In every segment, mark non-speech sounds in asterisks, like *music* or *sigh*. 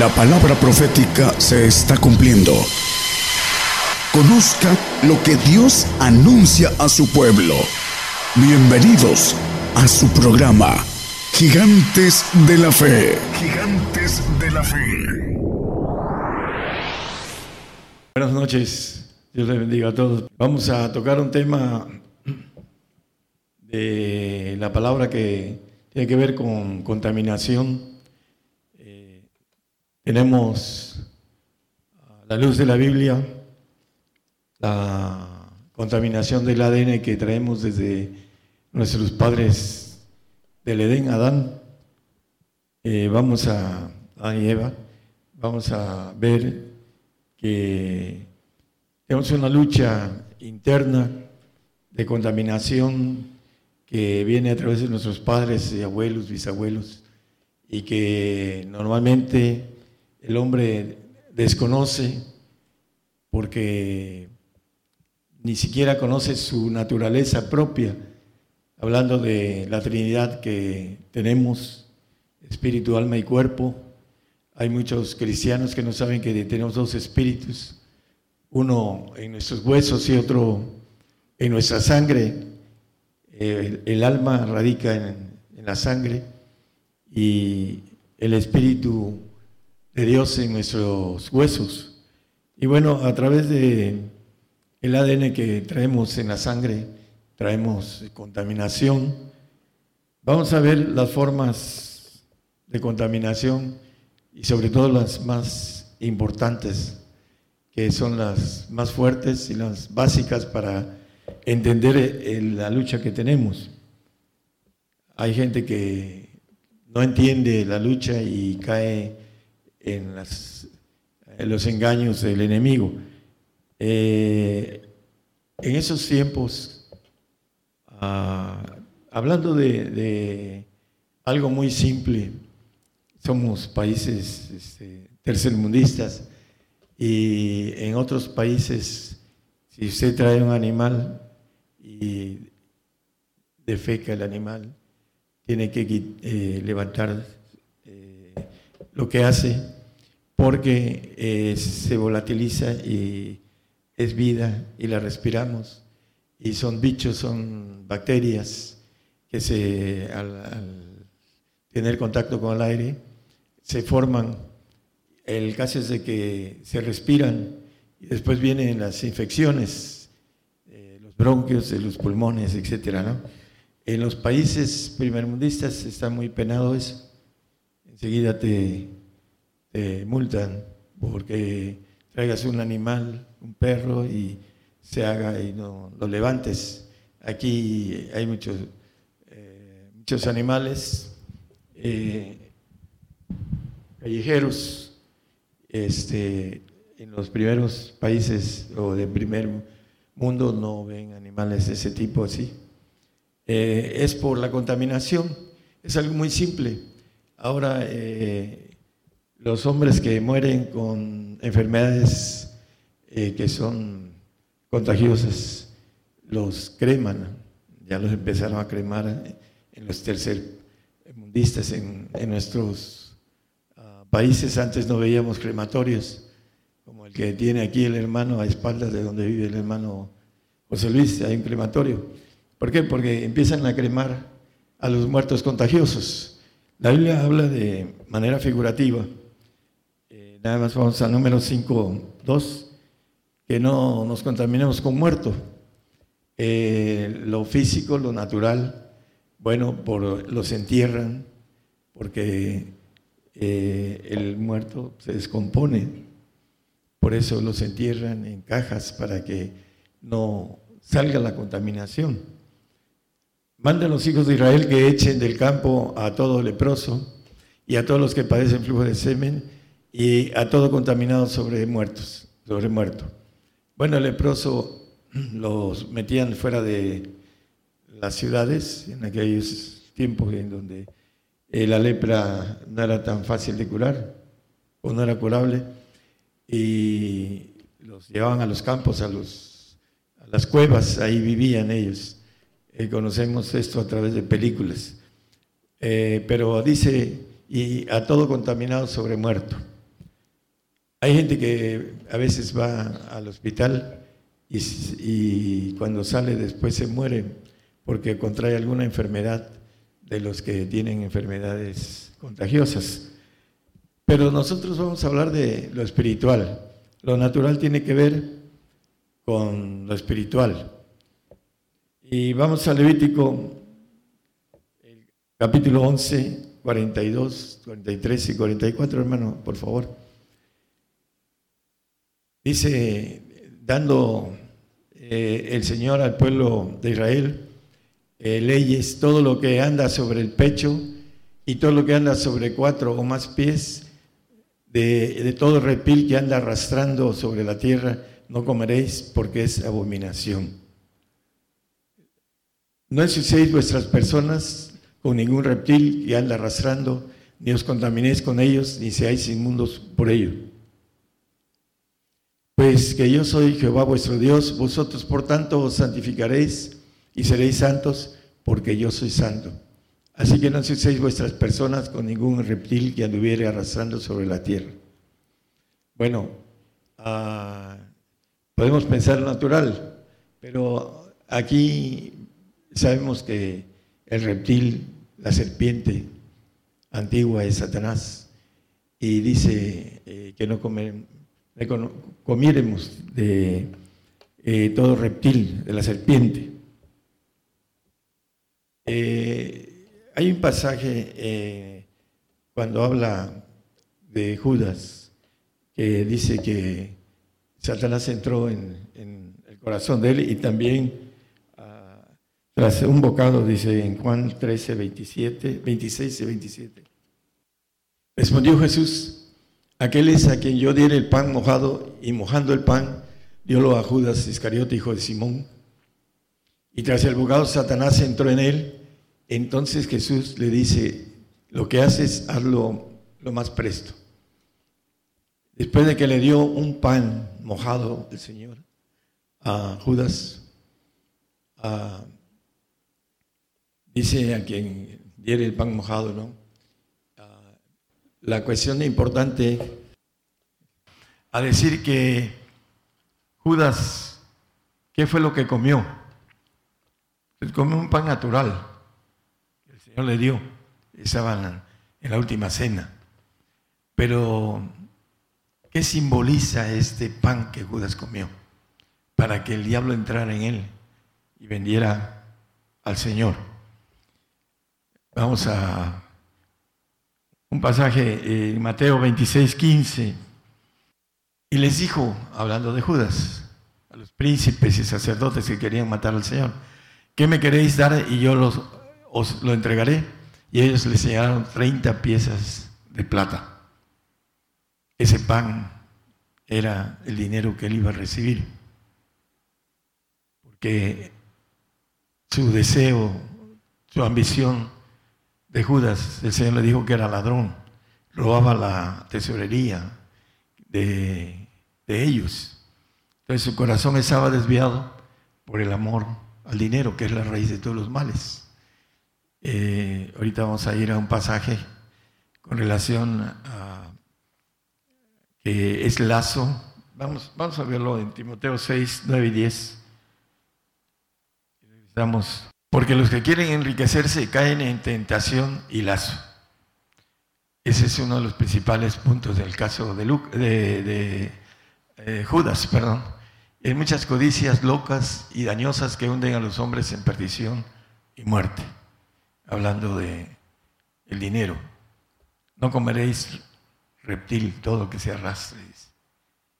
La palabra profética se está cumpliendo. Conozca lo que Dios anuncia a su pueblo. Bienvenidos a su programa, Gigantes de la Fe. Gigantes de la Fe. Buenas noches, Dios les bendiga a todos. Vamos a tocar un tema de la palabra que tiene que ver con contaminación. Tenemos la luz de la Biblia, la contaminación del ADN que traemos desde nuestros padres del Edén, Adán. Eh, vamos a, Adán y Eva, vamos a ver que tenemos una lucha interna de contaminación que viene a través de nuestros padres abuelos, bisabuelos, y que normalmente el hombre desconoce porque ni siquiera conoce su naturaleza propia, hablando de la Trinidad que tenemos, espíritu, alma y cuerpo. Hay muchos cristianos que no saben que tenemos dos espíritus, uno en nuestros huesos y otro en nuestra sangre. El, alma radica en, la sangre y el espíritu de Dios en nuestros huesos. Y bueno, a través de el ADN que traemos en la sangre, traemos contaminación. Vamos a ver las formas de contaminación y sobre todo las más importantes, que son las más fuertes y las básicas para entender la lucha que tenemos. Hay gente que no entiende la lucha y cae en, los engaños del enemigo. Eh, en esos tiempos, ah, hablando de, algo muy simple, somos países este, tercermundistas y en otros países, si usted trae un animal y defeca el animal, tiene que eh, levantar eh, lo que hace porque se volatiliza y es vida y la respiramos. Y son bichos, son bacterias que se, al, tener contacto con el aire se forman. El caso es de que se respiran y después vienen las infecciones, eh, los bronquios de los pulmones, etc. En los países primermundistas está muy penado eso. Enseguida te, te multan porque traigas un animal un perro y se haga y no lo levantes. Aquí hay muchos, eh, muchos animales eh, callejeros. Este, en los primeros países o de primer mundo no ven animales de ese tipo así. Eh, es por la contaminación, es algo muy simple. Ahora, los hombres que mueren con enfermedades eh, que son contagiosas los creman, ya los empezaron a cremar en los tercermundistas, en, en nuestros ah, países. Antes no veíamos crematorios, como el que tiene aquí el hermano a espaldas de donde vive el hermano José Luis, hay un crematorio. ¿Por qué? Porque empiezan a cremar a los muertos contagiosos. La Biblia habla de manera figurativa. Nada más vamos al número 5, 2 que no nos contaminemos con muerto. Eh, lo físico, lo natural, bueno, por, los entierran porque eh, el muerto se descompone. Por eso los entierran en cajas para que no salga la contaminación. Manda a los hijos de Israel que echen del campo a todo leproso y a todos los que padecen flujo de semen y a todo contaminado sobre muertos, sobre muerto. Bueno, el leproso *clears throat* los metían fuera de las ciudades en aquellos tiempos en donde eh, la lepra no era tan fácil de curar o no era curable y los llevaban a los campos, a, los, a las cuevas, ahí vivían ellos. Eh, conocemos esto a través de películas. Eh, pero dice, y a todo contaminado sobre muerto. Hay gente que a veces va al hospital y, cuando sale después se muere porque contrae alguna enfermedad de los que tienen enfermedades contagiosas. Pero nosotros vamos a hablar de lo espiritual. Lo natural tiene que ver con lo espiritual. Y vamos a Levítico, capítulo 11, 42, 43 y 44, hermano, por favor. Dice, dando eh, el Señor al pueblo de Israel eh, leyes, todo lo que anda sobre el pecho y todo lo que anda sobre cuatro o más pies, de, de todo reptil que anda arrastrando sobre la tierra, no comeréis porque es abominación. No ensuciéis vuestras personas con ningún reptil que anda arrastrando, ni os contaminéis con ellos, ni seáis inmundos por ello pues que yo soy Jehová vuestro Dios, vosotros por tanto os santificaréis y seréis santos, porque yo soy santo. Así que no ensuciéis vuestras personas con ningún reptil que anduviere arrastrando sobre la tierra. Bueno, ah, podemos pensar natural, pero aquí sabemos que el reptil, la serpiente antigua es Satanás, y dice eh, que no comen comiéremos de eh, todo reptil, de la serpiente. Eh, hay un pasaje eh, cuando habla de Judas que dice que Satanás entró en, el corazón de él y también ah, tras un bocado, dice en Juan 13, 27, 26 y 27. Respondió Jesús, Aquel es a quien yo diera el pan mojado y mojando el pan, diólo a Judas Iscariote, hijo de Simón. Y tras el bocado Satanás entró en él. Entonces Jesús le dice, lo que haces, hazlo lo más presto. Después de que le dio un pan mojado el Señor a Judas, dice a quien diere el pan mojado, ¿no? La cuestión importante a decir que Judas, ¿qué fue lo que comió? Él comió un pan natural que el Señor le dio. Estaban en la última cena. Pero, ¿qué simboliza este pan que Judas comió? Para que el diablo entrara en él y vendiera al Señor. Vamos a un pasaje en Mateo 26, 15. Y les dijo, hablando de Judas, a los príncipes y sacerdotes que querían matar al Señor, ¿qué me queréis dar y yo los, os lo entregaré? Y ellos le señalaron 30 piezas de plata. Ese pan era el dinero que él iba a recibir. Porque su deseo, su ambición de Judas, el Señor le dijo que era ladrón, robaba la tesorería de, ellos. Entonces su corazón estaba desviado por el amor al dinero, que es la raíz de todos los males. Eh, ahorita vamos a ir a un pasaje con relación a que es lazo. Vamos, vamos a verlo en Timoteo 6, 9 y 10. Estamos porque los que quieren enriquecerse caen en tentación y lazo. Ese es uno de los principales puntos del caso de, de, eh, Judas. Perdón. Hay muchas codicias locas y dañosas que hunden a los hombres en perdición y muerte. Hablando de el dinero. No comeréis reptil todo lo que se arrastre.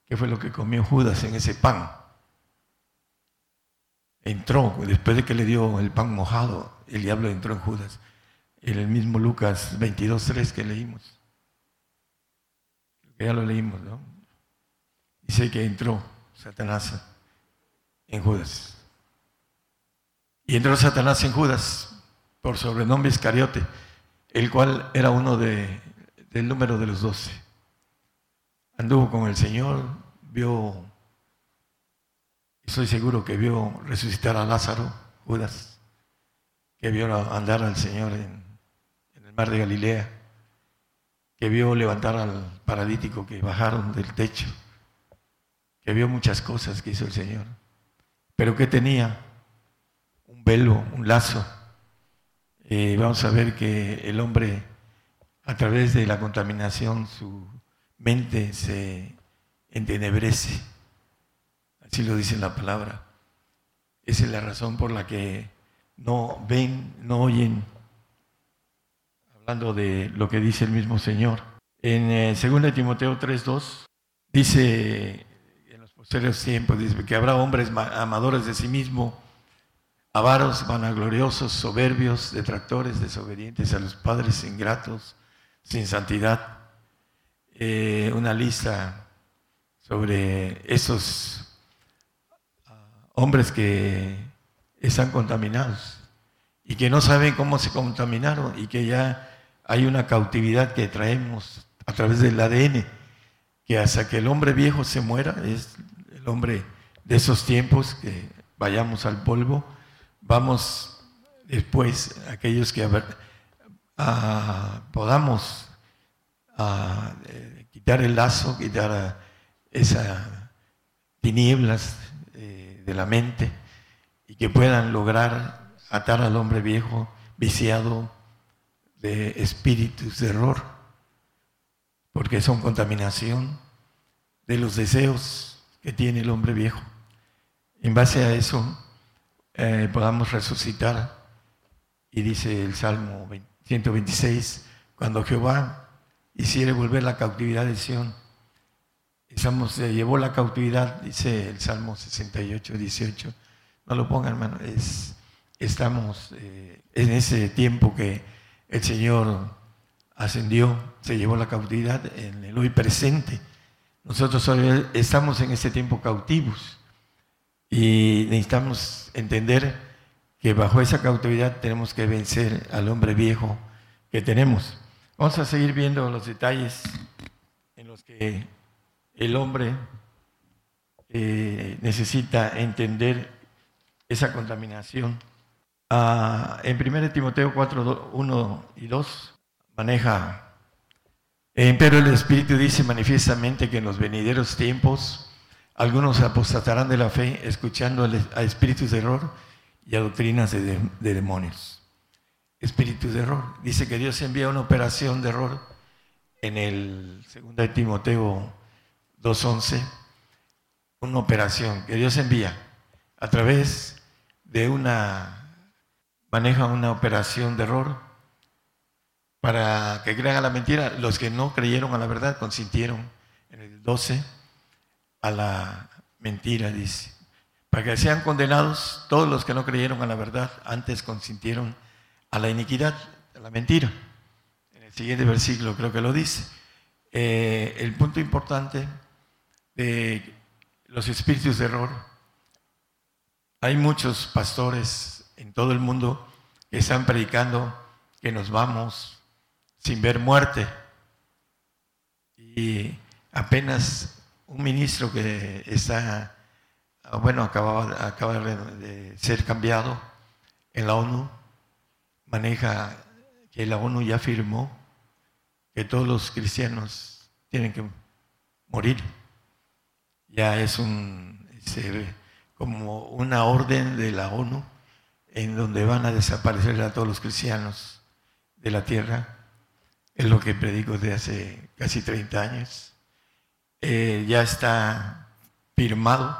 ¿Qué fue lo que comió Judas en ese pan? Entró, después de que le dio el pan mojado, el diablo entró en Judas. En el mismo Lucas 22, 3 que leímos. Ya lo leímos, ¿no? Dice que entró Satanás en Judas. Y entró Satanás en Judas por sobrenombre Iscariote, el cual era uno de, del número de los doce. Anduvo con el Señor, vio Estoy seguro que vio resucitar a Lázaro, Judas, que vio andar al Señor en, el mar de Galilea, que vio levantar al paralítico que bajaron del techo, que vio muchas cosas que hizo el Señor, pero que tenía un velo, un lazo. Eh, vamos a ver que el hombre, a través de la contaminación, su mente se entenebrece. Así lo dice la palabra. Esa es la razón por la que no ven, no oyen, hablando de lo que dice el mismo Señor. En 2 eh, Timoteo 3.2 dice, en los posteriores tiempos, dice que habrá hombres amadores de sí mismo, avaros, vanagloriosos, soberbios, detractores, desobedientes a los padres, ingratos, sin santidad. Eh, una lista sobre esos hombres que están contaminados y que no saben cómo se contaminaron y que ya hay una cautividad que traemos a través del ADN, que hasta que el hombre viejo se muera, es el hombre de esos tiempos, que vayamos al polvo, vamos después, aquellos que podamos eh, quitar el lazo, quitar esas tinieblas de la mente y que puedan lograr atar al hombre viejo viciado de espíritus de error, porque son contaminación de los deseos que tiene el hombre viejo. En base a eso eh, podamos resucitar, y dice el Salmo 126, cuando Jehová hiciere volver la cautividad de Sión, estamos, llevó la cautividad, dice el Salmo 68, 18, no lo pongan, hermano. Es, estamos eh, en ese tiempo que el Señor ascendió, se llevó la cautividad en el hoy presente. Nosotros estamos en ese tiempo cautivos y necesitamos entender que bajo esa cautividad tenemos que vencer al hombre viejo que tenemos. Vamos a seguir viendo los detalles en los que el hombre eh, necesita entender esa contaminación. Ah, en 1 Timoteo 4, 1 y 2 maneja, eh, pero el Espíritu dice manifiestamente que en los venideros tiempos algunos apostatarán de la fe escuchando a espíritus de error y a doctrinas de, de demonios. Espíritus de error. Dice que Dios envía una operación de error en el 2 Timoteo 2.11, una operación que Dios envía a través de una, maneja una operación de error para que crean a la mentira. Los que no creyeron a la verdad consintieron en el 12 a la mentira, dice. Para que sean condenados todos los que no creyeron a la verdad, antes consintieron a la iniquidad, a la mentira. En el siguiente versículo creo que lo dice. Eh, el punto importante de los espíritus de error hay muchos pastores en todo el mundo que están predicando que nos vamos sin ver muerte. Y apenas un ministro que está, bueno, acaba, acaba de ser cambiado en la ONU, maneja que la ONU ya firmó que todos los cristianos tienen que morir. Ya es un como una orden de la ONU en donde van a desaparecer a todos los cristianos de la tierra. Es lo que predico desde hace casi 30 años. Eh, ya está firmado.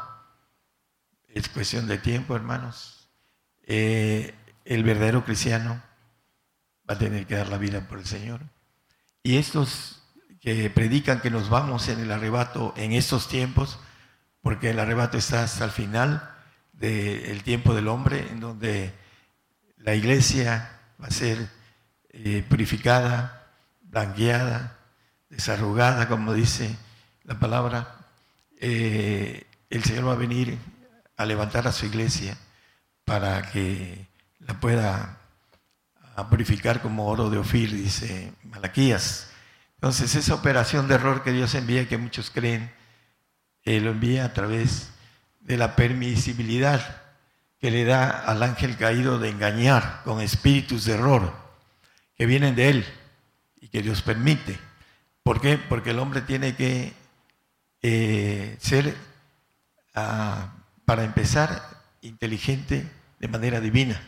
Es cuestión de tiempo, hermanos. Eh, el verdadero cristiano va a tener que dar la vida por el Señor. Y estos que predican que nos vamos en el arrebato en estos tiempos, porque el arrebato está hasta el final del tiempo del hombre, en donde la iglesia va a ser eh, purificada, blanqueada, desarrugada, como dice la palabra. Eh, el Señor va a venir a levantar a su iglesia para que la pueda purificar como oro de Ofir, dice Malaquías. Entonces, esa operación de error que Dios envía, que muchos creen, él lo envía a través de la permisibilidad que le da al ángel caído de engañar con espíritus de error que vienen de él y que Dios permite. ¿Por qué? Porque el hombre tiene que eh, ser, ah, para empezar, inteligente de manera divina.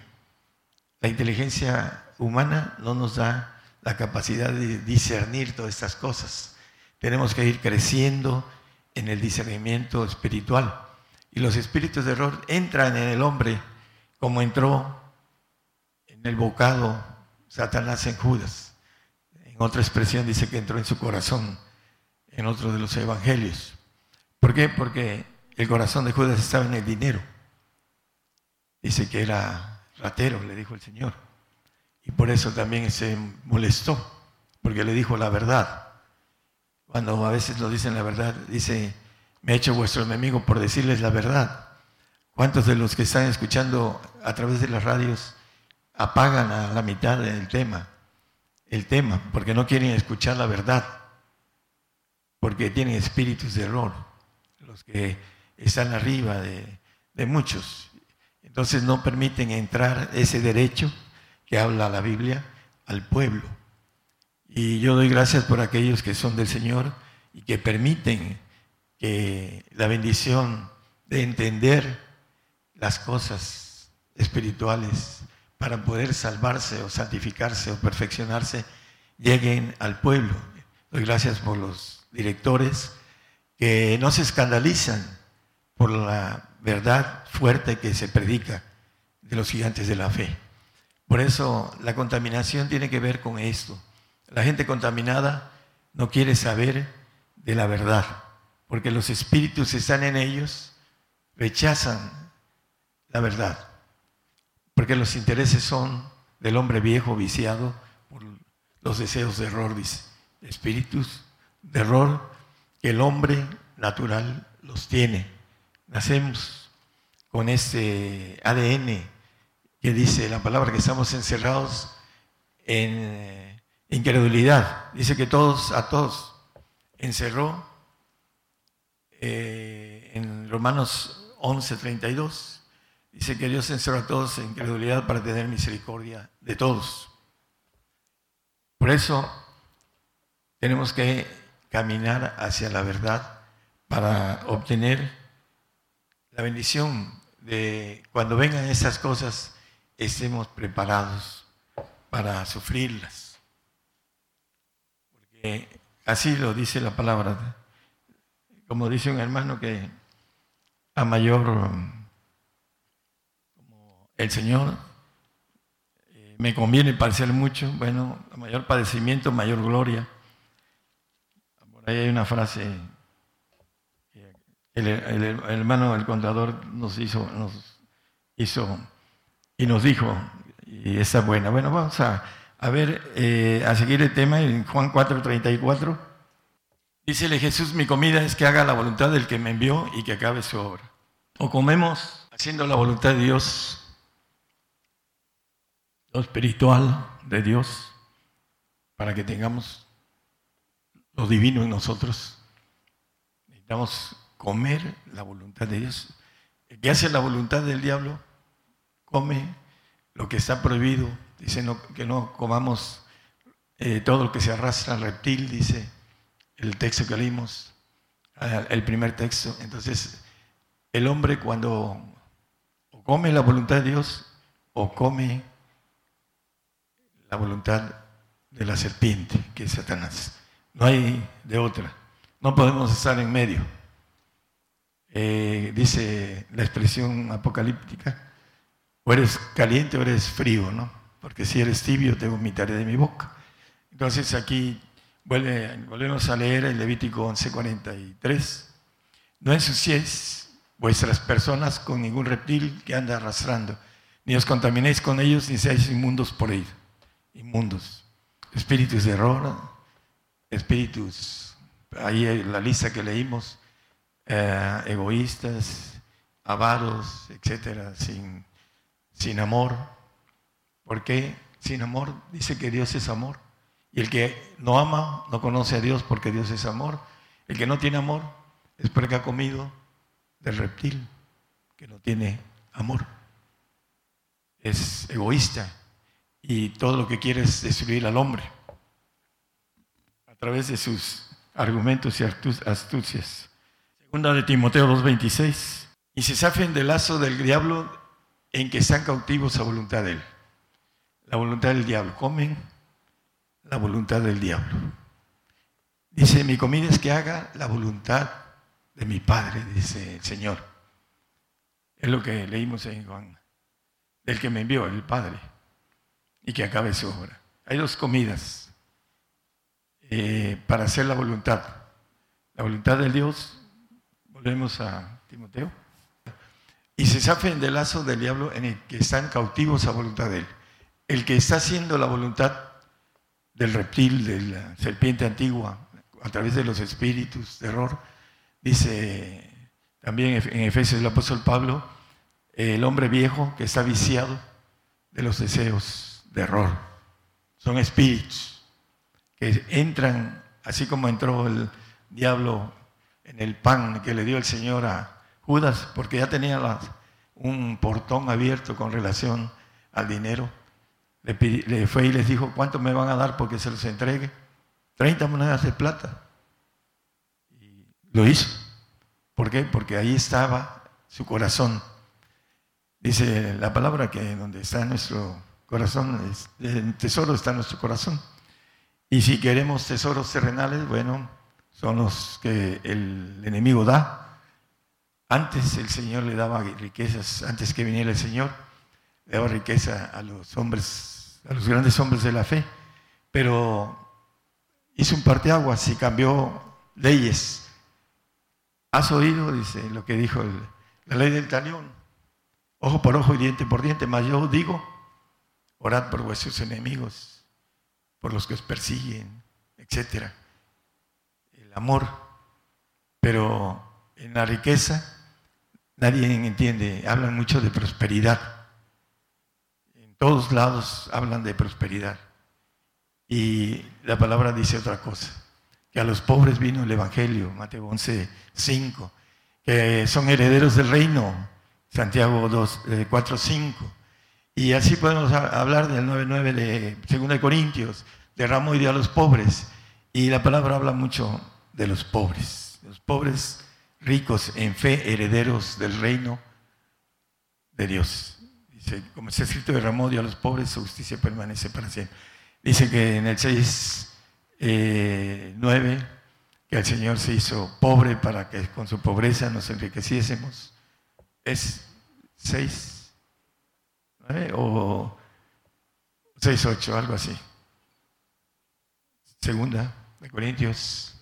La inteligencia humana no nos da la capacidad de discernir todas estas cosas. Tenemos que ir creciendo en el discernimiento espiritual. Y los espíritus de error entran en el hombre como entró en el bocado Satanás en Judas. En otra expresión dice que entró en su corazón, en otro de los evangelios. ¿Por qué? Porque el corazón de Judas estaba en el dinero. Dice que era ratero, le dijo el Señor. Y por eso también se molestó, porque le dijo la verdad. Cuando a veces lo dicen la verdad, dice, me ha hecho vuestro enemigo por decirles la verdad. ¿Cuántos de los que están escuchando a través de las radios apagan a la mitad del tema? El tema, porque no quieren escuchar la verdad, porque tienen espíritus de error, los que están arriba de muchos. Entonces no permiten entrar ese derecho que habla la Biblia al pueblo. Y yo doy gracias por aquellos que son del Señor y que permiten que la bendición de entender las cosas espirituales para poder salvarse o santificarse o perfeccionarse lleguen al pueblo. Doy gracias por los directores que no se escandalizan por la verdad fuerte que se predica de los gigantes de la fe. Por eso la contaminación tiene que ver con esto. La gente contaminada no quiere saber de la verdad, porque los espíritus están en ellos, rechazan la verdad, porque los intereses son del hombre viejo viciado por los deseos de error, espíritus de error que el hombre natural los tiene. Nacemos con este ADN que dice la palabra que estamos encerrados en eh, incredulidad. Dice que todos, a todos encerró eh, en Romanos 11, 32. Dice que Dios encerró a todos en incredulidad para tener misericordia de todos. Por eso tenemos que caminar hacia la verdad para obtener la bendición de cuando vengan esas cosas estemos preparados para sufrirlas. Porque así lo dice la palabra. Como dice un hermano que a mayor, como el Señor, eh, me conviene parecer mucho, bueno, a mayor padecimiento, mayor gloria. Por ahí hay una frase, el, el, el hermano, el contador nos hizo, nos hizo y nos dijo, y esa buena. Bueno, vamos a, a ver, eh, a seguir el tema en Juan 4:34. Dícele Jesús, mi comida es que haga la voluntad del que me envió y que acabe su obra. O comemos haciendo la voluntad de Dios, lo espiritual de Dios, para que tengamos lo divino en nosotros. Necesitamos comer la voluntad de Dios. El que hace la voluntad del diablo come lo que está prohibido, dice que no comamos eh, todo lo que se arrastra al reptil, dice el texto que leímos, el primer texto. Entonces, el hombre cuando come la voluntad de Dios o come la voluntad de la serpiente, que es Satanás. No hay de otra. No podemos estar en medio. Eh, dice la expresión apocalíptica, o eres caliente o eres frío, ¿no? Porque si eres tibio te vomitaré de mi boca. Entonces aquí vuelve, volvemos a leer el Levítico 11:43. No ensuciéis vuestras personas con ningún reptil que anda arrastrando, ni os contaminéis con ellos, ni seáis inmundos por ellos. Inmundos. Espíritus de error, espíritus, ahí la lista que leímos, eh, egoístas, avaros, etcétera, sin sin amor. porque Sin amor dice que Dios es amor. Y el que no ama no conoce a Dios porque Dios es amor. El que no tiene amor es porque ha comido del reptil, que no tiene amor. Es egoísta y todo lo que quiere es destruir al hombre. A través de sus argumentos y astucias. Segunda de Timoteo 2.26. Y se zafen del lazo del diablo en que están cautivos a voluntad de él. La voluntad del diablo. Comen la voluntad del diablo. Dice, mi comida es que haga la voluntad de mi Padre, dice el Señor. Es lo que leímos en Juan, del que me envió, el Padre, y que acabe su obra. Hay dos comidas eh, para hacer la voluntad. La voluntad del Dios, volvemos a Timoteo, y se zafen del lazo del diablo en el que están cautivos a voluntad de él. El que está haciendo la voluntad del reptil, de la serpiente antigua, a través de los espíritus de error, dice también en Efesios el apóstol Pablo, el hombre viejo que está viciado de los deseos de error. Son espíritus que entran, así como entró el diablo en el pan que le dio el Señor a Judas, porque ya tenía un portón abierto con relación al dinero. Le, fue y les dijo, ¿cuánto me van a dar porque se los entregue? 30 monedas de plata. Y lo hizo. ¿Por qué? Porque ahí estaba su corazón. Dice la palabra que donde está nuestro corazón, tesoro está nuestro corazón. Y si queremos tesoros terrenales, bueno, son los que el enemigo da. Antes el Señor le daba riquezas, antes que viniera el Señor, le daba riqueza a los hombres, a los grandes hombres de la fe, pero hizo un parteaguas y cambió leyes. ¿Has oído? Dice lo que dijo la ley del talión. Ojo por ojo y diente por diente. Mas yo digo, orad por vuestros enemigos, por los que os persiguen, etc. El amor. Pero en la riqueza nadie entiende. Hablan mucho de prosperidad. En todos lados hablan de prosperidad. Y la palabra dice otra cosa, que a los pobres vino el Evangelio, Mateo 11, 5, que son herederos del reino, Santiago 2, 4, 5. Y así podemos hablar del 9.9 de 2 Corintios, derramó y dio a los pobres. Y la palabra habla mucho de los pobres, los pobres ricos en fe, herederos del reino de Dios. Dice, como está escrito, derramó dio a los pobres, su justicia permanece para siempre. Dice que en el 6, 9, eh, que el Señor se hizo pobre para que con su pobreza nos enriqueciésemos. Es 6, 9 o 6, 8, algo así. Segunda de Corintios.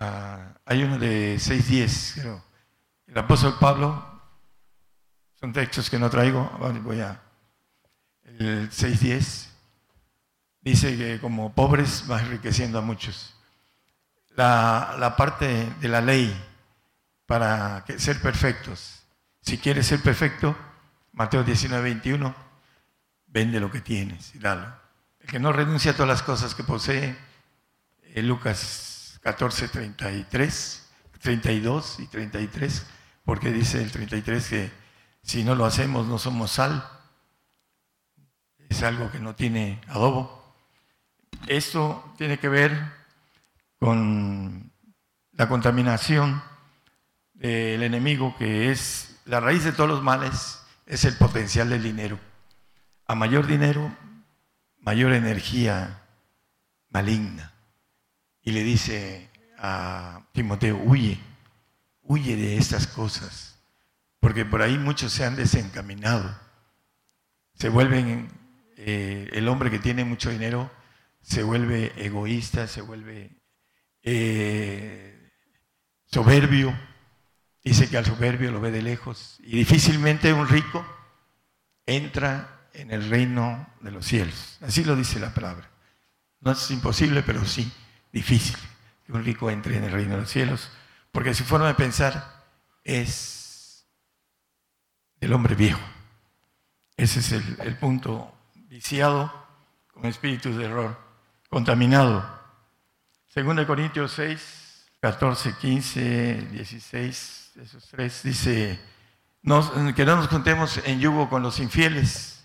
Ah, hay uno de 6, 10, creo. El apóstol Pablo, son textos que no traigo, voy a. El 6, 10 dice que como pobres va enriqueciendo a muchos. La, parte de la ley para ser perfectos. Si quieres ser perfecto, Mateo 19, 21, vende lo que tienes y dalo. El que no renuncia a todas las cosas que posee, eh, Lucas 14, 33, 32 y 33, porque dice el 33 que si no lo hacemos no somos sal, es algo que no tiene adobo. Esto tiene que ver con la contaminación del enemigo, que es la raíz de todos los males, es el potencial del dinero. A mayor dinero, mayor energía maligna. Y le dice a Timoteo, huye, huye de estas cosas, porque por ahí muchos se han desencaminado. Se vuelven, eh, el hombre que tiene mucho dinero se vuelve egoísta, se vuelve eh, soberbio. Dice que al soberbio lo ve de lejos. Y difícilmente un rico entra en el reino de los cielos. Así lo dice la palabra. No es imposible, pero sí difícil que un rico entre en el reino de los cielos, porque su forma de pensar es el hombre viejo. Ese es el, el punto viciado con espíritus de error contaminado. Según Corintios 6, 14, 15, 16, esos tres, dice que no nos contemos en yugo con los infieles.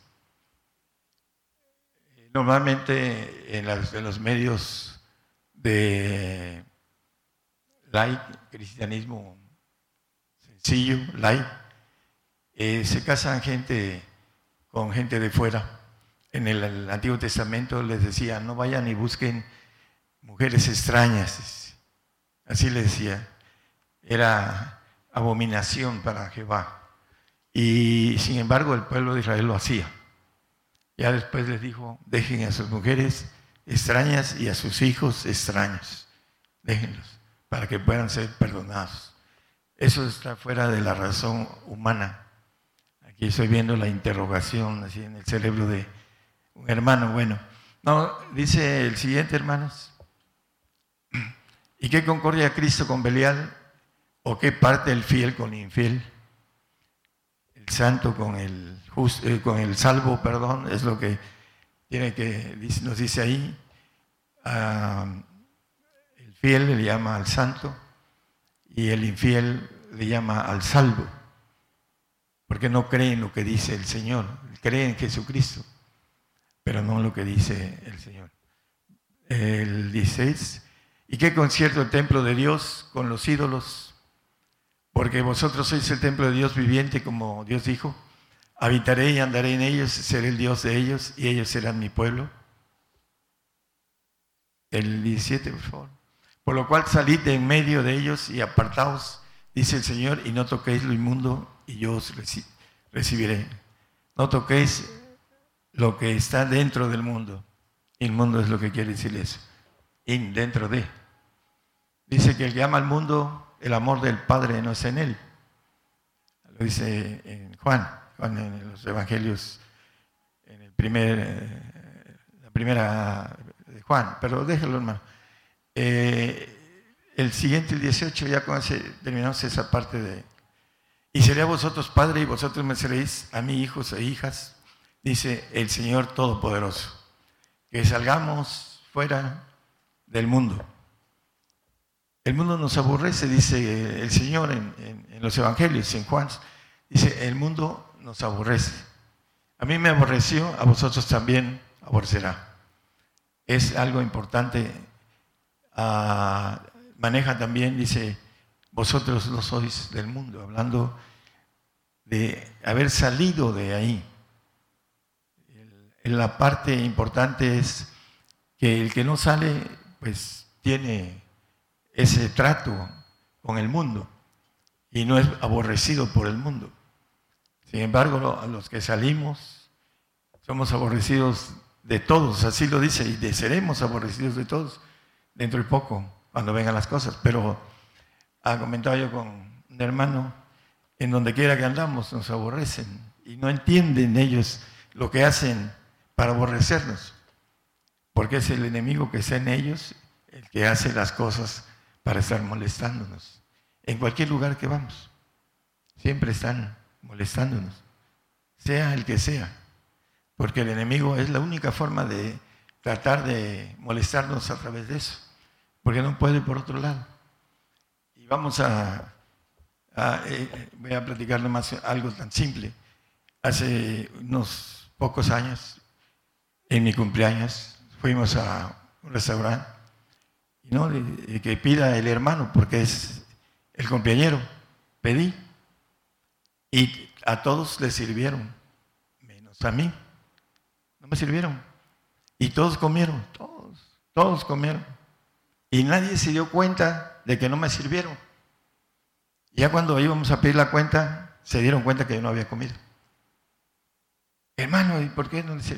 Normalmente en, los medios de light, cristianismo sencillo, light, eh, se casan gente con gente de fuera. En el, Antiguo Testamento les decía, no vayan y busquen mujeres extrañas. Así les decía. Era abominación para Jehová. Y sin embargo el pueblo de Israel lo hacía. Ya después les dijo, dejen a sus mujeres extrañas y a sus hijos extraños. Déjenlos para que puedan ser perdonados. Eso está fuera de la razón humana. Aquí estoy viendo la interrogación así en el cerebro de un hermano. Bueno, no, dice el siguiente, hermanos. *clears throat* ¿Y qué concordia Cristo con Belial? ¿O qué parte el fiel con el infiel? El santo con el, eh, con el salvo, perdón, es lo que tiene que, nos dice ahí. Ah, el fiel le llama al santo y el infiel le llama al salvo, porque no cree en lo que dice el Señor, cree en Jesucristo, pero no en lo que dice el Señor. El 16, ¿y qué concierto el templo de Dios con los ídolos? Porque vosotros sois el templo de Dios viviente, como Dios dijo, habitaré y andaré en ellos, seré el Dios de ellos y ellos serán mi pueblo. El 17, por favor. Por lo cual salid de en medio de ellos y apartaos, dice el Señor, y no toquéis lo inmundo, y yo os recibiré. No toquéis lo que está dentro del mundo. Inmundo es lo que quiere decir eso. In, dentro de. Dice que el que ama al mundo, el amor del Padre no es en él. Lo dice Juan en los evangelios, en el primer, eh, la primera de Juan. Pero déjalo, hermano. Eh, el siguiente, el 18, ya cuando terminamos esa parte de... Y seré a vosotros padre y vosotros me seréis a mí hijos e hijas, dice el Señor Todopoderoso. Que salgamos fuera del mundo. El mundo nos aborrece, dice el Señor en, en los Evangelios, en Juan. Dice, el mundo nos aborrece. A mí me aborreció, a vosotros también aborrecerá. Es algo importante maneja también, dice, vosotros no sois del mundo, hablando de haber salido de ahí. La parte importante es que el que no sale, pues tiene ese trato con el mundo y no es aborrecido por el mundo. Sin embargo, los que salimos somos aborrecidos de todos, así lo dice, y seremos aborrecidos de todos dentro de poco, cuando vengan las cosas. Pero ha comentado yo con un hermano, en donde quiera que andamos nos aborrecen y no entienden ellos lo que hacen para aborrecernos, porque es el enemigo que está en ellos el que hace las cosas para estar molestándonos. En cualquier lugar que vamos, siempre están molestándonos, sea el que sea, porque el enemigo es la única forma de tratar de molestarnos a través de eso porque no puede por otro lado. Y vamos a, eh, voy a platicarle más algo tan simple. Hace unos pocos años, en mi cumpleaños, fuimos a un restaurante y no que pida el hermano porque es el compañero. Pedí y a todos les sirvieron, menos a mí. No me sirvieron. Y todos comieron, todos, todos comieron. Y nadie se dio cuenta de que no me sirvieron. Ya cuando íbamos a pedir la cuenta, se dieron cuenta que yo no había comido. Hermano, ¿y por qué no se,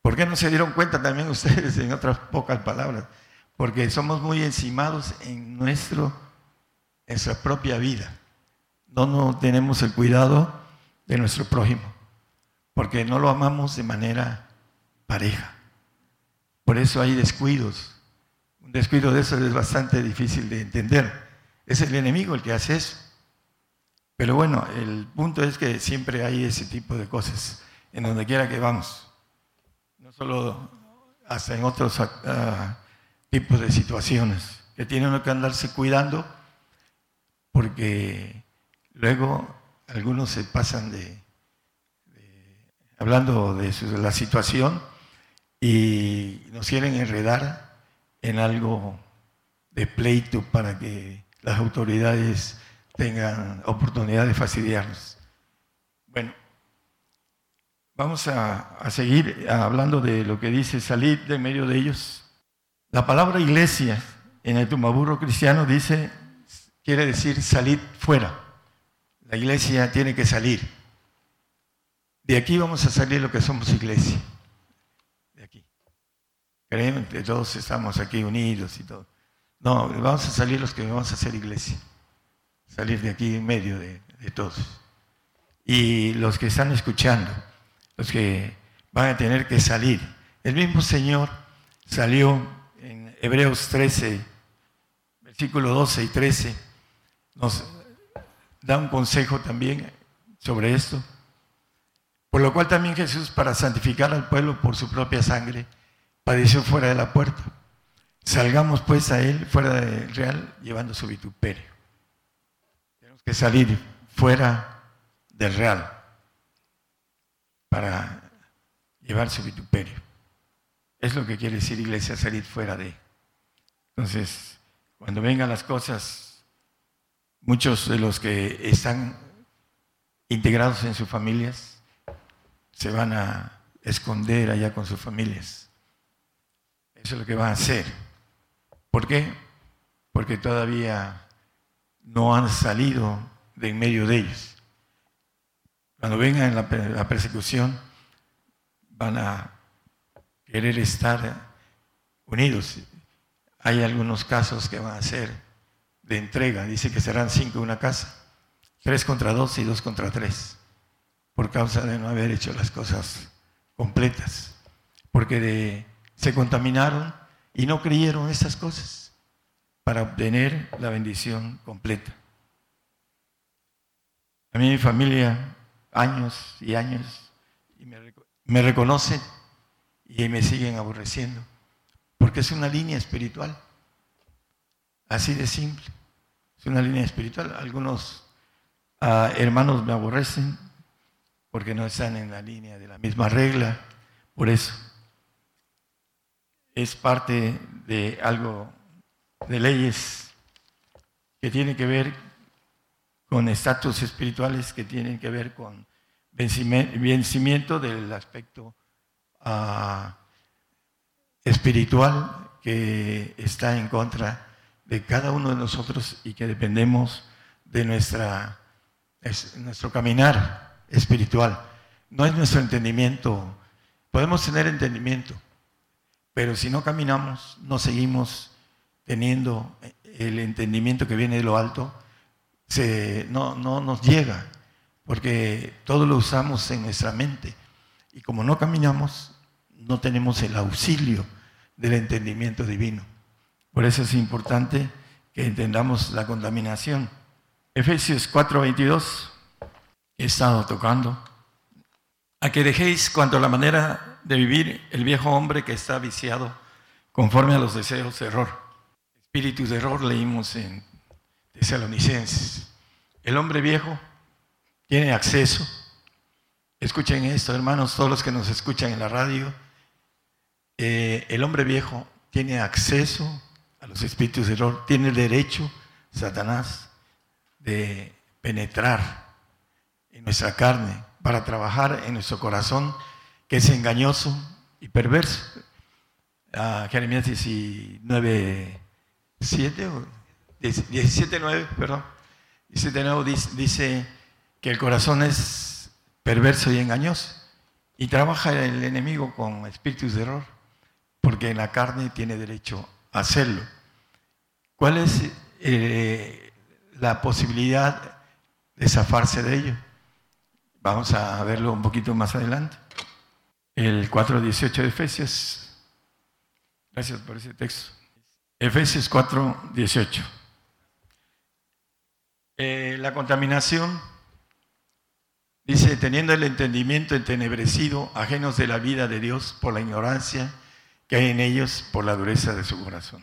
por qué no se dieron cuenta también *laughs* ustedes en otras pocas palabras? Porque somos muy encimados en nuestro, nuestra propia vida. No, tenemos el cuidado de nuestro prójimo, porque no lo amamos de manera pareja. Por eso hay descuidos, un descuido de eso es bastante difícil de entender. Es el enemigo el que hace eso. Pero bueno, el punto es que siempre hay ese tipo de cosas en donde quiera que vamos. No solo hasta en otros ah, tipos de situaciones que tiene uno que andarse cuidando porque luego algunos se pasan de, hablando de, la situación y nos quieren enredar en algo de pleito para que las autoridades tengan oportunidad de fastidiarnos. Bueno, vamos a, a seguir hablando de lo que dice salir de medio de ellos. La palabra iglesia en el Tumaburro cristiano dice, quiere decir salir fuera. La iglesia tiene que salir. De aquí vamos a salir lo que somos iglesia. De aquí. Creemos que todos estamos aquí unidos y todo. No, vamos a salir los que vamos a hacer iglesia. Salir de aquí en medio de, de todos. Y los que están escuchando, los que van a tener que salir. El mismo Señor salió en Hebreos 13, versículo 12 y 13, nos da un consejo también sobre esto. Por lo cual también Jesús, para santificar al pueblo por su propia sangre, padeció fuera de la puerta. Salgamos pues a él fuera del real llevando su vituperio. Tenemos que salir fuera del real para llevar su vituperio. Es lo que quiere decir iglesia, salir fuera de. Entonces, cuando vengan las cosas, muchos de los que están integrados en sus familias se van a esconder allá con sus familias. Eso es lo que van a hacer. ¿Por qué? Porque todavía no han salido de en medio de ellos. Cuando vengan la, la persecución, van a querer estar unidos. Hay algunos casos que van a ser de entrega. Dice que serán cinco en una casa, tres contra dos y dos contra tres, por causa de no haber hecho las cosas completas, porque se contaminaron y no creyeron esas cosas para obtener la bendición completa. A mí mi familia, años y años, me reconocen y me siguen aborreciendo, porque es una línea espiritual, así de simple, es una línea espiritual. Algunos uh, hermanos me aborrecen porque no están en la línea de la misma regla, por eso es parte de algo de leyes que tienen que ver con estatus espirituales, que tienen que ver con vencimiento del aspecto uh, espiritual que está en contra de cada uno de nosotros y que dependemos de nuestra, es, nuestro caminar espiritual. No es nuestro entendimiento. Podemos tener entendimiento, pero si no caminamos, no seguimos teniendo el entendimiento que viene de lo alto, se, no, no nos llega, porque todo lo usamos en nuestra mente. Y como no caminamos, no tenemos el auxilio del entendimiento divino. Por eso es importante que entendamos la contaminación. Efesios 4:22, he estado tocando, a que dejéis cuanto a la manera de vivir el viejo hombre que está viciado conforme a los deseos de error. Espíritus de error leímos en Tesalonicenses. El hombre viejo tiene acceso. Escuchen esto, hermanos, todos los que nos escuchan en la radio. Eh, el hombre viejo tiene acceso a los espíritus de error, tiene el derecho, Satanás, de penetrar en nuestra carne para trabajar en nuestro corazón, que es engañoso y perverso. Ah, Jeremías 19, 7, 17, 9, perdón. 17, 9 dice, dice que el corazón es perverso y engañoso. Y trabaja el enemigo con espíritus de error, porque en la carne tiene derecho hacerlo. ¿Cuál es eh, la posibilidad de zafarse de ello? Vamos a verlo un poquito más adelante. El 4.18 de Efesios. Gracias por ese texto. Efesios 4.18. Eh, la contaminación dice, teniendo el entendimiento entenebrecido, ajenos de la vida de Dios por la ignorancia que hay en ellos por la dureza de su corazón.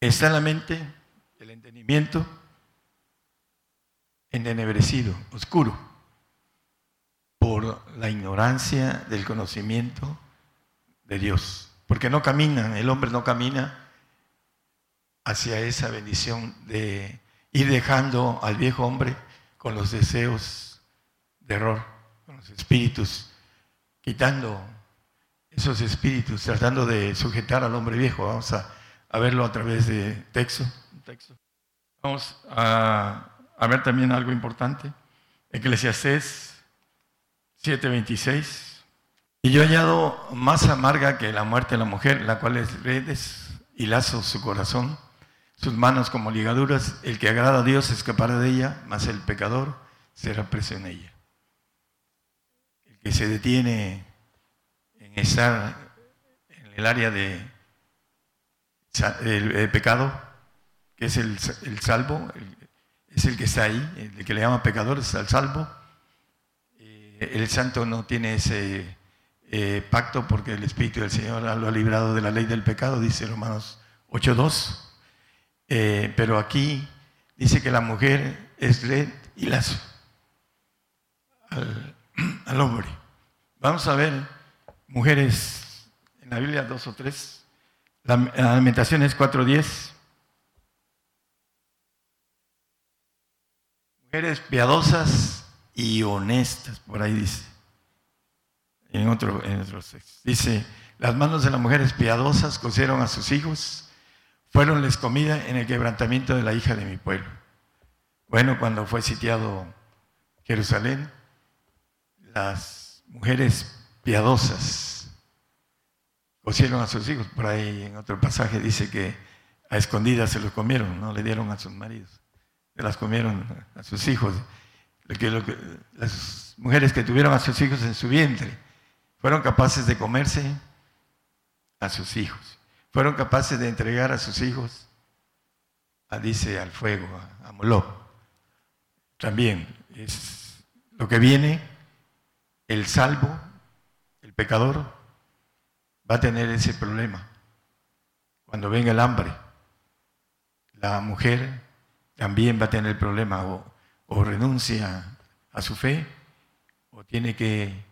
Está la mente el entendimiento entenebrecido, oscuro, por la ignorancia del conocimiento de Dios. porque no camina, el hombre no camina hacia esa bendición de ir dejando al viejo hombre con los deseos de error, con los espíritus, quitando esos espíritus, tratando de sujetar al hombre viejo. Vamos a, verlo a través de texto. Vamos a, ver también algo importante. Eclesiastés 7:26. Y yo he hallado más amarga que la muerte de la mujer, la cual es redes y lazos su corazón, sus manos como ligaduras. El que agrada a Dios escapará de ella, mas el pecador será preso en ella. El que se detiene en estar en el área de el, pecado, que es el, salvo, es el que está ahí, el que le llama pecador, es el salvo. Eh, el santo no tiene ese eh, pacto porque el Espíritu del Señor lo ha librado de la ley del pecado, dice Romanos 8.2. Eh, pero aquí dice que la mujer es red y lazo al, *clears throat* hombre. Vamos a ver mujeres en la Biblia dos o tres. La, alimentación es 4.10. Mujeres piadosas y honestas, por ahí dice en otro, en Dice, las manos de las mujeres piadosas cosieron a sus hijos, fueronles comida en el quebrantamiento de la hija de mi pueblo. Bueno, cuando fue sitiado Jerusalén, las mujeres piadosas cosieron a sus hijos. Por ahí en otro pasaje dice que a escondidas se los comieron, no le dieron a sus maridos, se las comieron a sus hijos. las mujeres que tuvieron a sus hijos en su vientre fueron capaces de comerse a sus hijos. Fueron capaces de entregar a sus hijos, a, dice, al fuego, a, Moloch. También es lo que viene, el salvo, pecador, va a tener ese problema. Cuando venga el hambre, la mujer también va a tener el problema o, renuncia a su fe o tiene que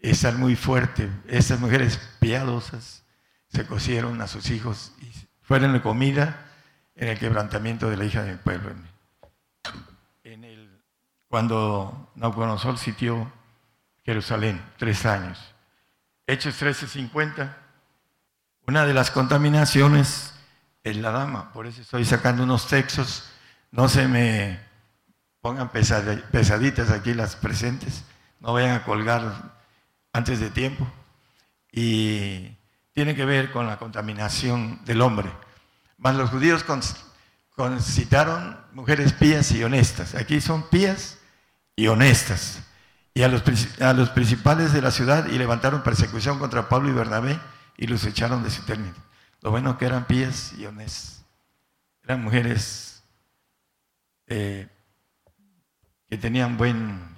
estar muy fuerte. Estas mujeres piadosas se cosieron a sus hijos y fueron de comida en el quebrantamiento de la hija del pueblo. En el, cuando Nabucodonosor sitió Jerusalén, tres años. Hechos 13:50. Una de las contaminaciones es la dama, por eso estoy sacando unos textos. No se me pongan pesaditas aquí las presentes, no vayan a colgar antes de tiempo y tiene que ver con la contaminación del hombre. Mas los judíos concitaron mujeres pías y honestas. Aquí son pías y honestas. Y a los, a los principales de la ciudad y levantaron persecución contra Pablo y Bernabé y los echaron de su término. Lo bueno que eran pías y honestas. Eran mujeres eh, que tenían buen,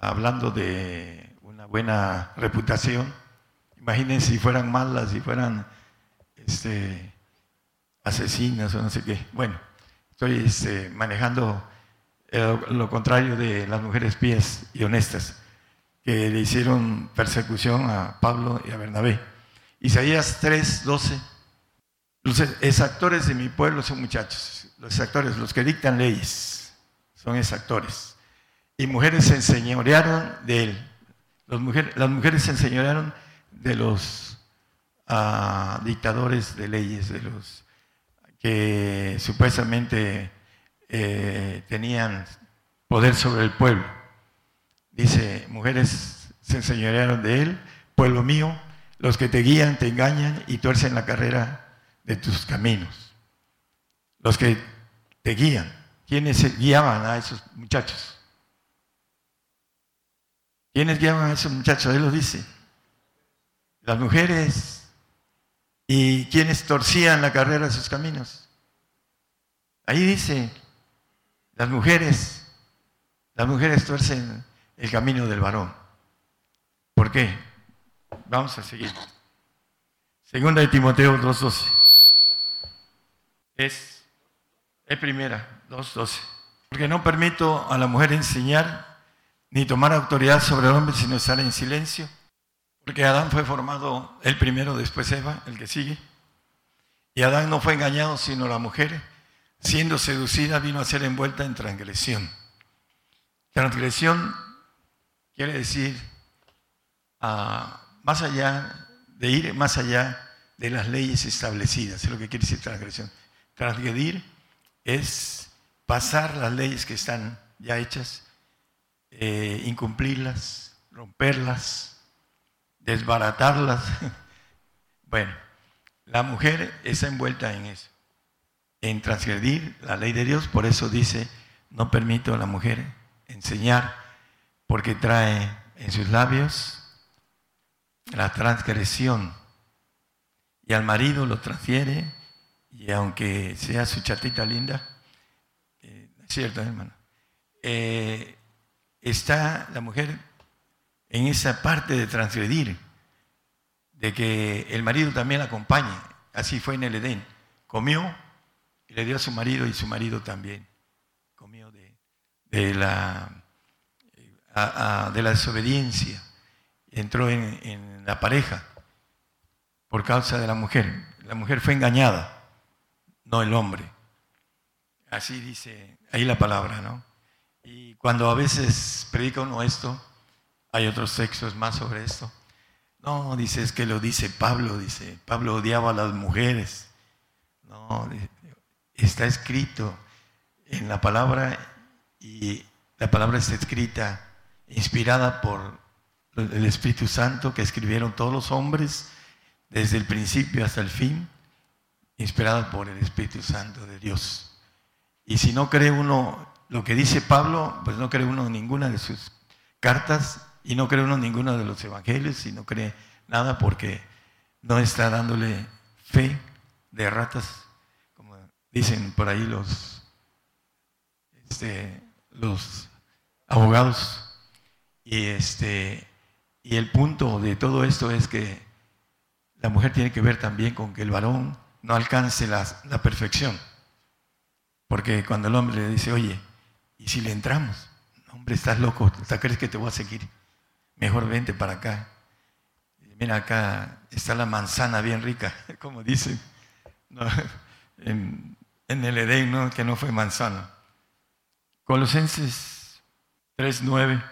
hablando de buena reputación. Imagínense si fueran malas, si fueran este, asesinas o no sé qué. Bueno, estoy este, manejando lo contrario de las mujeres pías y honestas que le hicieron persecución a Pablo y a Bernabé. Isaías 3, 12. Los exactores de mi pueblo son muchachos, los exactores, los que dictan leyes, son exactores. Y mujeres se enseñorearon de él las mujeres se enseñaron de los ah, dictadores de leyes, de los que supuestamente eh, tenían poder sobre el pueblo. Dice, mujeres se enseñaron de él, pueblo mío, los que te guían te engañan y tuercen la carrera de tus caminos. Los que te guían, ¿quiénes guiaban a esos muchachos? ¿Quiénes guiaban a esos muchachos? Él lo dice. Las mujeres. ¿Y quiénes torcían la carrera de sus caminos? Ahí dice, las mujeres, las mujeres tuercen el camino del varón. ¿Por qué? Vamos a seguir. Segunda de Timoteo 2.12. Es, es primera, 2.12. Porque no permito a la mujer enseñar ni tomar autoridad sobre el hombre, sino estar en silencio, Porque Adán fue formado el primero, después Eva, el que sigue. Y Adán no fue engañado, sino la mujer, siendo seducida, vino a ser envuelta en transgresión. Transgresión quiere decir ah, más allá de ir más allá de las leyes establecidas, es lo que quiere decir transgresión. Transgredir es pasar las leyes que están ya hechas, eh, incumplirlas, romperlas, desbaratarlas. *laughs* bueno, la mujer está envuelta en eso, en transgredir la ley de Dios, por eso dice, no permito a la mujer enseñar, porque trae en sus labios la transgresión y al marido lo transfiere y aunque sea su chatita linda, eh, es cierto hermano, eh, está la mujer en esa parte de transgredir, de que el marido también la acompañe. Así fue en el Edén. Comió le dio a su marido y su marido también comió de, la, de la desobediencia. Entró en, en la pareja por causa de la mujer. La mujer fue engañada, no el hombre. Así dice ahí la palabra, ¿no? Y cuando a veces predica uno esto, hay otros textos más sobre esto. No, dice, es que lo dice Pablo, dice, Pablo odiaba a las mujeres. No, está escrito en la palabra y la palabra está escrita, inspirada por el Espíritu Santo que escribieron todos los hombres desde el principio hasta el fin, inspirada por el Espíritu Santo de Dios. Y si no cree uno lo que dice Pablo, pues no cree uno ninguna de sus cartas y no cree uno ninguno de los evangelios y no cree nada porque no está dándole fe de ratas, dicen por ahí los, este, los abogados. Y, este, y el punto de todo esto es que la mujer tiene que ver también con que el varón no alcance la, la perfección. Porque cuando el hombre le dice, oye, ¿y si le entramos? Hombre, estás loco, ¿crees que te voy a seguir? mejor vente para acá. Mira, acá está la manzana bien rica, *laughs* como dicen *laughs* en, el Edén, que no fue manzana. Colosenses 3.9.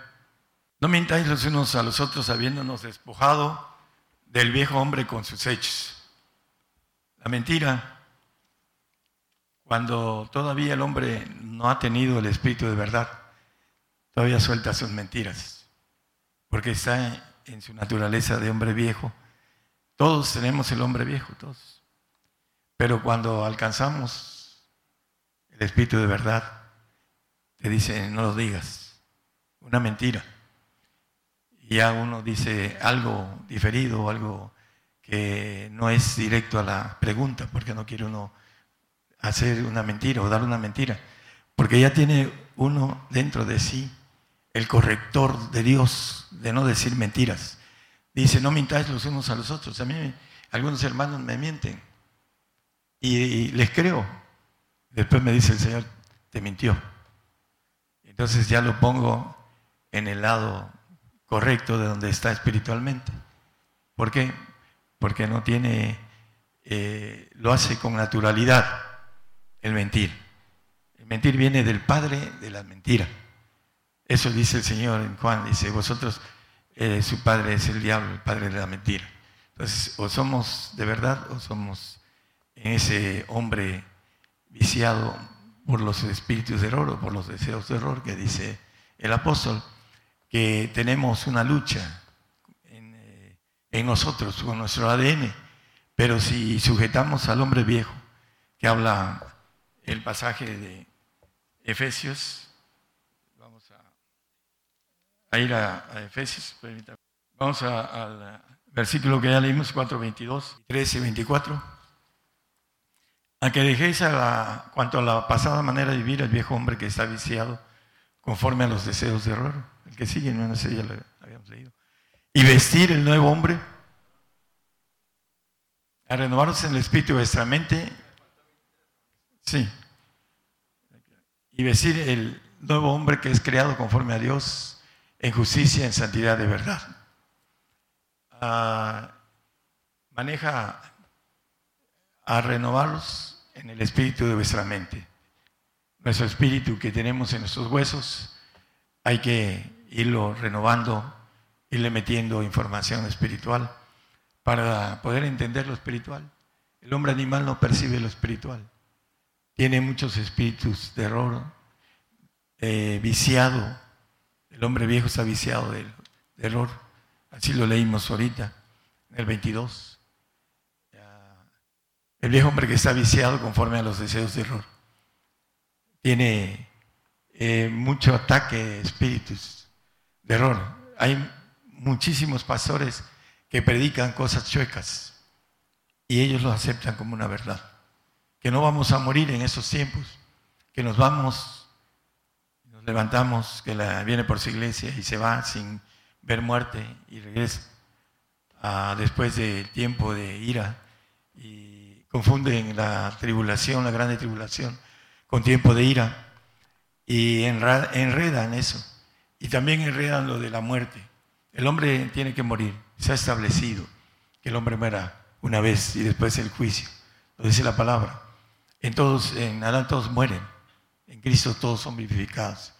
No mintáis los unos a los otros habiéndonos despojado del viejo hombre con sus hechos. La mentira, cuando todavía el hombre no ha tenido el espíritu de verdad, todavía suelta sus mentiras porque está en su naturaleza de hombre viejo. Todos tenemos el hombre viejo, todos. Pero cuando alcanzamos el espíritu de verdad, te dice, no lo digas, una mentira. Y ya uno dice algo diferido, algo que no es directo a la pregunta, porque no quiere uno hacer una mentira o dar una mentira, porque ya tiene uno dentro de sí el corrector de Dios, de no decir mentiras. Dice, no mintáis los unos a los otros. A mí algunos hermanos me mienten y, les creo. Después me dice el Señor, te mintió. Entonces ya lo pongo en el lado correcto de donde está espiritualmente. ¿Por qué? Porque no tiene, eh, lo hace con naturalidad el mentir. El mentir viene del padre de la mentira. Eso dice el Señor en Juan, dice, vosotros, eh, su padre es el diablo, el padre de la mentira. Entonces, o somos de verdad o somos en ese hombre viciado por los espíritus de error o por los deseos de error que dice el apóstol, que tenemos una lucha en, eh, nosotros, con nuestro ADN, pero si sujetamos al hombre viejo, que habla el pasaje de Efesios a ir a, Efesios. Vamos al versículo que ya leímos, 4, 22, 13, 24. A que dejéis a la, cuanto a la pasada manera de vivir el viejo hombre que está viciado conforme a los deseos de error. El que sigue, no sé, ya lo habíamos leído. Y vestir el nuevo hombre. A renovaros en el espíritu de vuestra mente. Sí. Y vestir el nuevo hombre que es creado conforme a Dios en justicia, en santidad de verdad. ah, maneja a renovarlos en el espíritu de vuestra mente. Nuestro espíritu que tenemos en nuestros huesos, hay que irlo renovando, irle metiendo información espiritual para poder entender lo espiritual. El hombre animal no percibe lo espiritual. Tiene muchos espíritus de error, eh, viciado. El hombre viejo está viciado de, de error. Así lo leímos ahorita, en el 22. El viejo hombre que está viciado conforme a los deseos de error. Tiene eh, mucho ataque de espíritus de error. Hay muchísimos pastores que predican cosas chuecas y ellos lo aceptan como una verdad. Que no vamos a morir en esos tiempos, que nos vamos, nos levantamos, que viene por su iglesia y se va sin ver muerte y regresa ah, después del tiempo de ira y confunden la tribulación, la grande tribulación, con tiempo de ira y enredan eso. Y también enredan lo de la muerte. El hombre tiene que morir, se ha establecido que el hombre muera una vez y después el juicio. Lo dice la palabra. En todos, en Adán todos mueren, en Cristo todos son vivificados.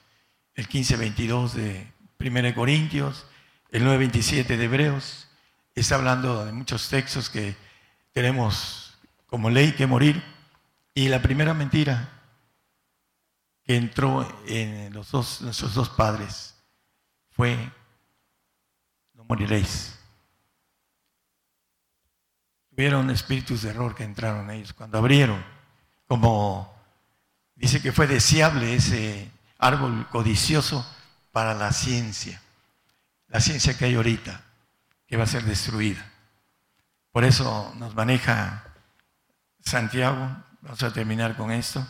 El 15:22 de 1 Corintios, el 9:27 de Hebreos, está hablando de muchos textos que tenemos como ley que morir. Y la primera mentira que entró en los dos, nuestros dos padres fue, no moriréis. Hubieron espíritus de error que entraron ellos cuando abrieron, como dice que fue deseable ese árbol codicioso para la ciencia, la ciencia que hay ahorita, que va a ser destruida. Por eso nos maneja Santiago, vamos a terminar con esto.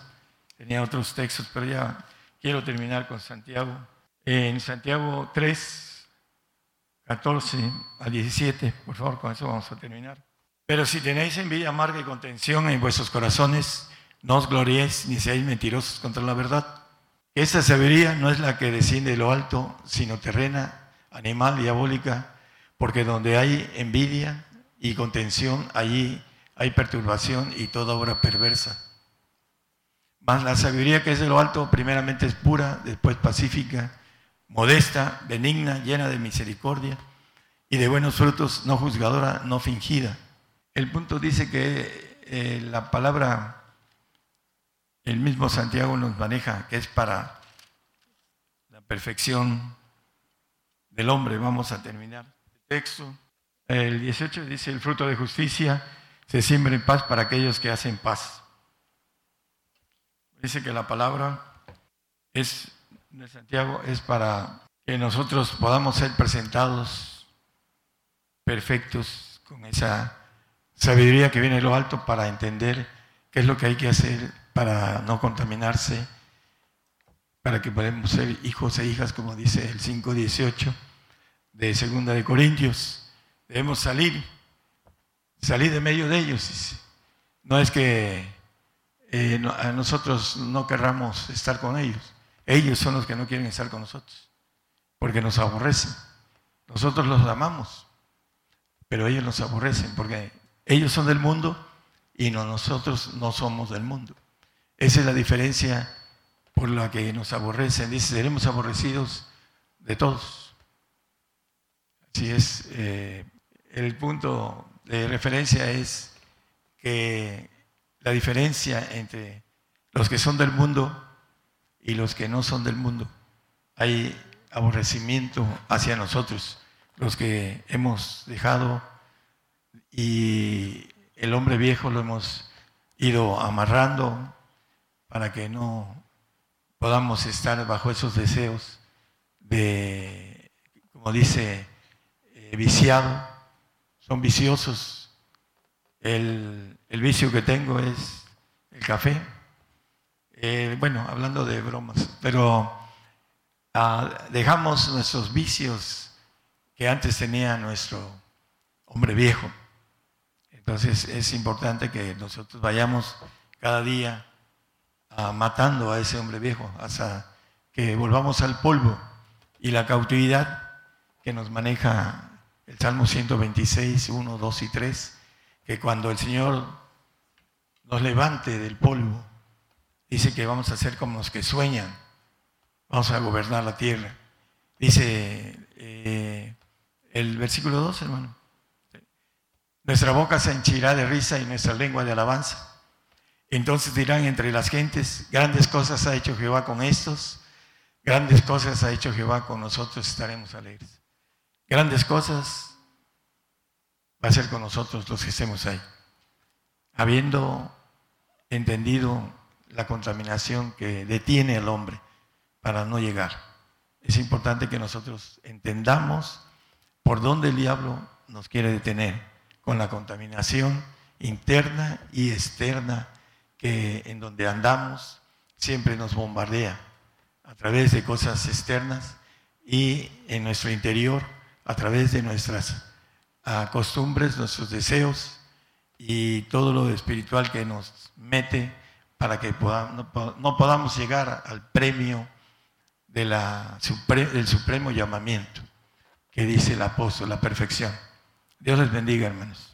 Tenía otros textos, pero ya quiero terminar con Santiago. En Santiago 3, 14 a 17, por favor, con eso vamos a terminar. Pero si tenéis envidia amarga y contención en vuestros corazones, no os gloriéis ni seáis mentirosos contra la verdad. Esta sabiduría no es la que desciende de lo alto, sino terrena, animal, diabólica, porque donde hay envidia y contención, allí hay perturbación y toda obra perversa. Mas la sabiduría que es de lo alto, primeramente es pura, después pacífica, modesta, benigna, llena de misericordia y de buenos frutos, no juzgadora, no fingida. El punto dice que eh, la palabra, el mismo Santiago nos maneja, que es para la perfección del hombre. Vamos a terminar el texto. El 18 dice el fruto de justicia se siembra en paz para aquellos que hacen paz. Dice que la palabra es de Santiago es para que nosotros podamos ser presentados perfectos con esa sabiduría que viene de lo alto para entender qué es lo que hay que hacer para no contaminarse, para que podamos ser hijos e hijas, como dice el 5.18 de Segunda de Corintios. Debemos salir Salí de medio de ellos. No es que eh, nosotros no querramos estar con ellos. Ellos son los que no quieren estar con nosotros, porque nos aborrecen. Nosotros los amamos, pero ellos nos aborrecen, porque ellos son del mundo y nosotros no somos del mundo. Esa es la diferencia por la que nos aborrecen. Dice, seremos aborrecidos de todos. Así es, eh, el punto de referencia es que la diferencia entre los que son del mundo y los que no son del mundo, hay aborrecimiento hacia nosotros, los que hemos dejado y el hombre viejo lo hemos ido amarrando para que no podamos estar bajo esos deseos de, como dice, eh, viciado son viciosos. El, vicio que tengo es el café. Eh, bueno, hablando de bromas, pero ah, dejamos nuestros vicios que antes tenía nuestro hombre viejo. Entonces es importante que nosotros vayamos cada día ah, matando a ese hombre viejo hasta que volvamos al polvo y la cautividad que nos maneja el Salmo 126, 1, 2 y 3, que cuando el Señor nos levante del polvo, dice que vamos a ser como los que sueñan, vamos a gobernar la tierra. Dice eh, el versículo 2, hermano. Nuestra boca se henchirá de risa y nuestra lengua de alabanza. Entonces dirán entre las gentes, grandes cosas ha hecho Jehová con estos, grandes cosas ha hecho Jehová con nosotros, estaremos alegres. Grandes cosas va a ser con nosotros los que estemos ahí. Habiendo entendido la contaminación que detiene al hombre para no llegar. Es importante que nosotros entendamos por dónde el diablo nos quiere detener con la contaminación interna y externa que en donde andamos siempre nos bombardea a través de cosas externas y en nuestro interior a través de nuestras ah, costumbres, nuestros deseos y todo lo espiritual que nos mete para que no, podamos llegar al premio del supremo llamamiento que dice el apóstol, la perfección. Dios les bendiga, hermanos.